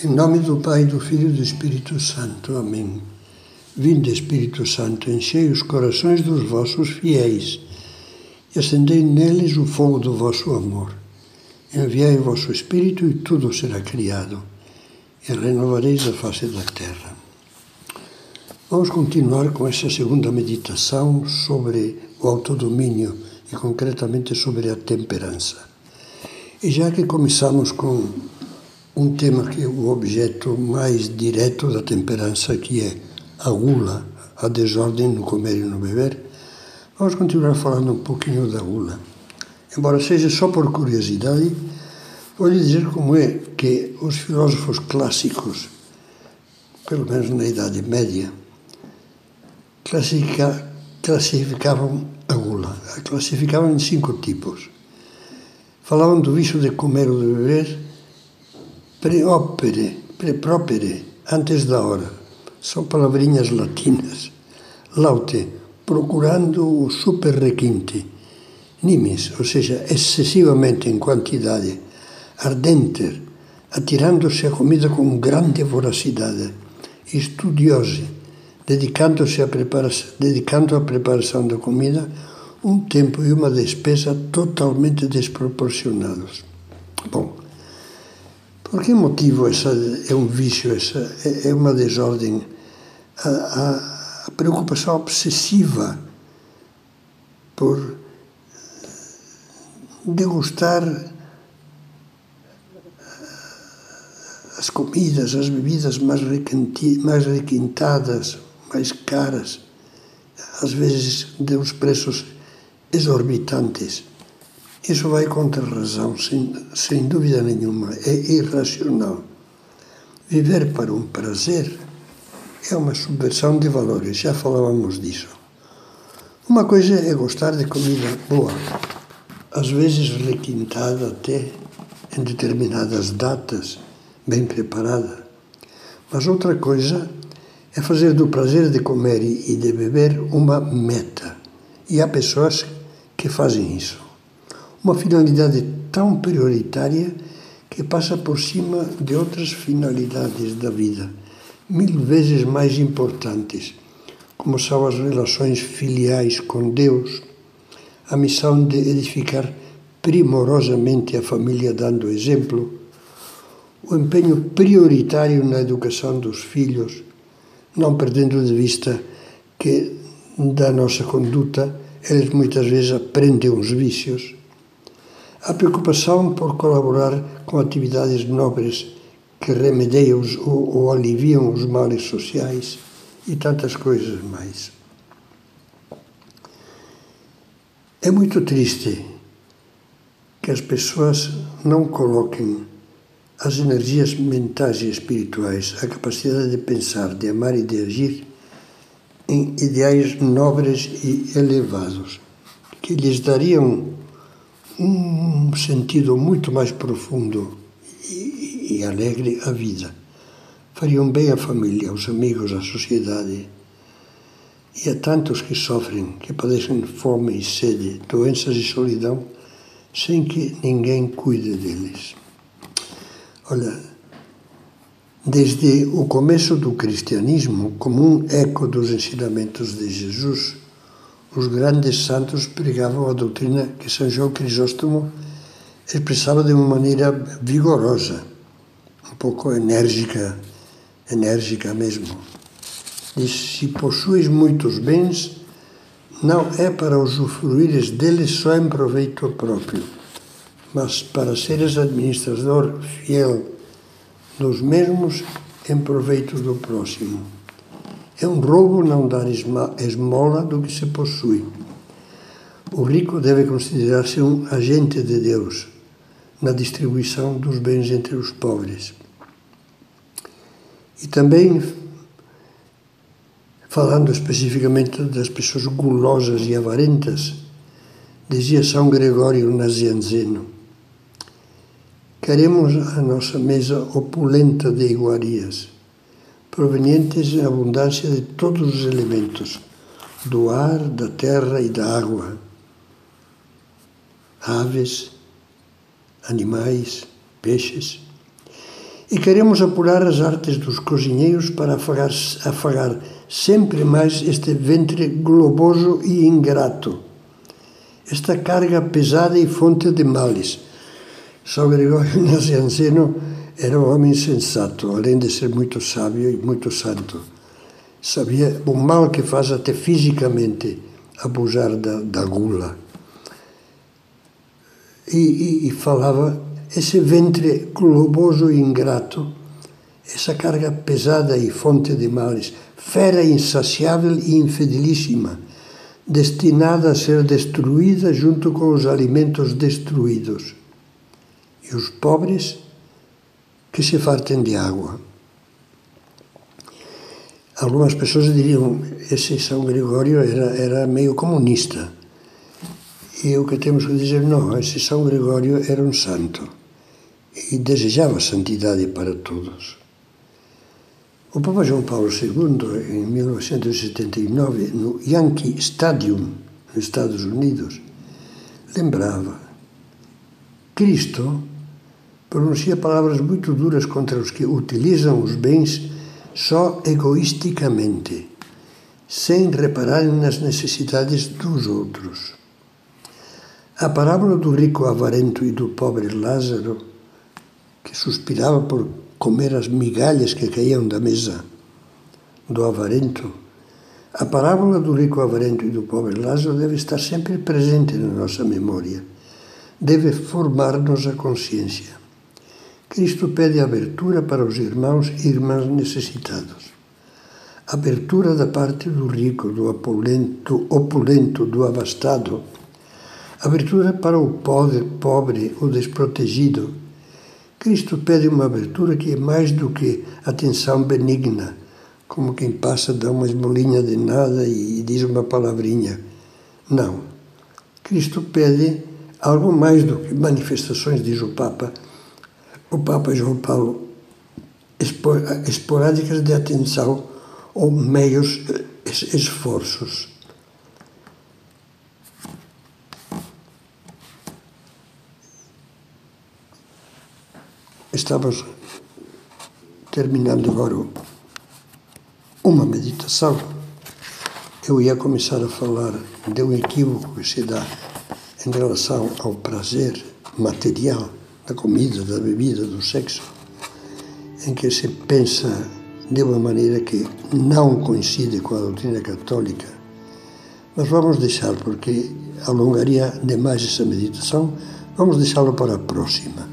Em nome do Pai, do Filho e do Espírito Santo. Amém. Vinde, Espírito Santo, enchei os corações dos vossos fiéis e acendei neles o fogo do vosso amor. Enviai o vosso Espírito e tudo será criado, e renovareis a face da terra. Vamos continuar com essa segunda meditação sobre o autodomínio e concretamente sobre a temperança. E já que começamos com um tema que é o objeto mais direto da temperança, que é a gula, a desordem no comer e no beber, vamos continuar falando um pouquinho da gula. Embora seja só por curiosidade, vou lhe dizer como é que os filósofos clássicos, pelo menos na Idade Média, classifica, classificavam a gula. A classificavam em cinco tipos. Falavam do vício de comer ou de beber, Preopere, prepropere, antes da hora. São palavrinhas latinas. Laute, procurando o super requinte. Nimis, ou seja, excessivamente em quantidade. Ardenter, atirando-se à comida com grande voracidade. Estudiosi, dedicando-se a dedicando à preparação da comida um tempo e uma despesa totalmente desproporcionados. Bom, por que motivo essa é um vício, essa é, é uma desordem? A, a, a preocupação obsessiva por degustar as comidas, as bebidas mais, mais requintadas, mais caras, às vezes de uns preços exorbitantes. Isso vai contra a razão, sem, sem dúvida nenhuma. É irracional. Viver para um prazer é uma subversão de valores, já falávamos disso. Uma coisa é gostar de comida boa, às vezes requintada até em determinadas datas, bem preparada. Mas outra coisa é fazer do prazer de comer e de beber uma meta. E há pessoas que fazem isso uma finalidade tão prioritária que passa por cima de outras finalidades da vida, mil vezes mais importantes, como são as relações filiais com Deus, a missão de edificar primorosamente a família dando exemplo, o empenho prioritário na educação dos filhos, não perdendo de vista que da nossa conduta eles muitas vezes aprendem os vícios a preocupação por colaborar com atividades nobres que remediam ou, ou aliviam os males sociais e tantas coisas mais. É muito triste que as pessoas não coloquem as energias mentais e espirituais, a capacidade de pensar, de amar e de agir em ideais nobres e elevados, que lhes dariam um sentido muito mais profundo e, e alegre à vida. Fariam bem à família, aos amigos, à sociedade. E a tantos que sofrem, que padecem fome e sede, doenças e solidão, sem que ninguém cuide deles. Olha, desde o começo do cristianismo, como um eco dos ensinamentos de Jesus, os grandes santos pregavam a doutrina que São João Crisóstomo expressava de uma maneira vigorosa, um pouco enérgica, enérgica mesmo. Diz: Se possuis muitos bens, não é para usufruires deles só em proveito próprio, mas para seres administrador fiel dos mesmos em proveito do próximo. É um roubo não dar esmola do que se possui. O rico deve considerar-se um agente de Deus na distribuição dos bens entre os pobres. E também, falando especificamente das pessoas gulosas e avarentas, dizia São Gregório Nazianzeno, queremos a nossa mesa opulenta de iguarias provenientes em abundância de todos os elementos, do ar, da terra e da água. Aves, animais, peixes. E queremos apurar as artes dos cozinheiros para afagar, afagar sempre mais este ventre globoso e ingrato, esta carga pesada e fonte de males. São Gregório Nacianceno era um homem sensato, além de ser muito sábio e muito santo. Sabia o mal que faz até fisicamente abusar da, da gula. E, e, e falava esse ventre globoso e ingrato, essa carga pesada e fonte de males, fera insaciável e infidelíssima, destinada a ser destruída junto com os alimentos destruídos. E os pobres que se fartem de água. Algumas pessoas diriam esse São Gregório era, era meio comunista. E o que temos que dizer, não, esse São Gregório era um santo e desejava santidade para todos. O Papa João Paulo II, em 1979, no Yankee Stadium, nos Estados Unidos, lembrava: Cristo pronuncia palavras muito duras contra os que utilizam os bens só egoisticamente, sem repararem nas necessidades dos outros. A parábola do rico avarento e do pobre Lázaro, que suspirava por comer as migalhas que caíam da mesa do avarento, a parábola do rico avarento e do pobre Lázaro deve estar sempre presente na nossa memória, deve formar-nos a consciência. Cristo pede abertura para os irmãos e irmãs necessitados. Abertura da parte do rico, do opulento, opulento do abastado. Abertura para o pobre, pobre, o desprotegido. Cristo pede uma abertura que é mais do que atenção benigna, como quem passa, dá uma esmolinha de nada e diz uma palavrinha. Não. Cristo pede algo mais do que manifestações, diz o Papa, o Papa João Paulo esporádicas de atenção ou meios esforços. Estamos terminando agora uma meditação. Eu ia começar a falar de um equívoco que se dá em relação ao prazer material da comida, da bebida, do sexo, em que se pensa de uma maneira que não coincide com a doutrina católica. Mas vamos deixar, porque alongaria demais essa meditação, vamos deixá-lo para a próxima.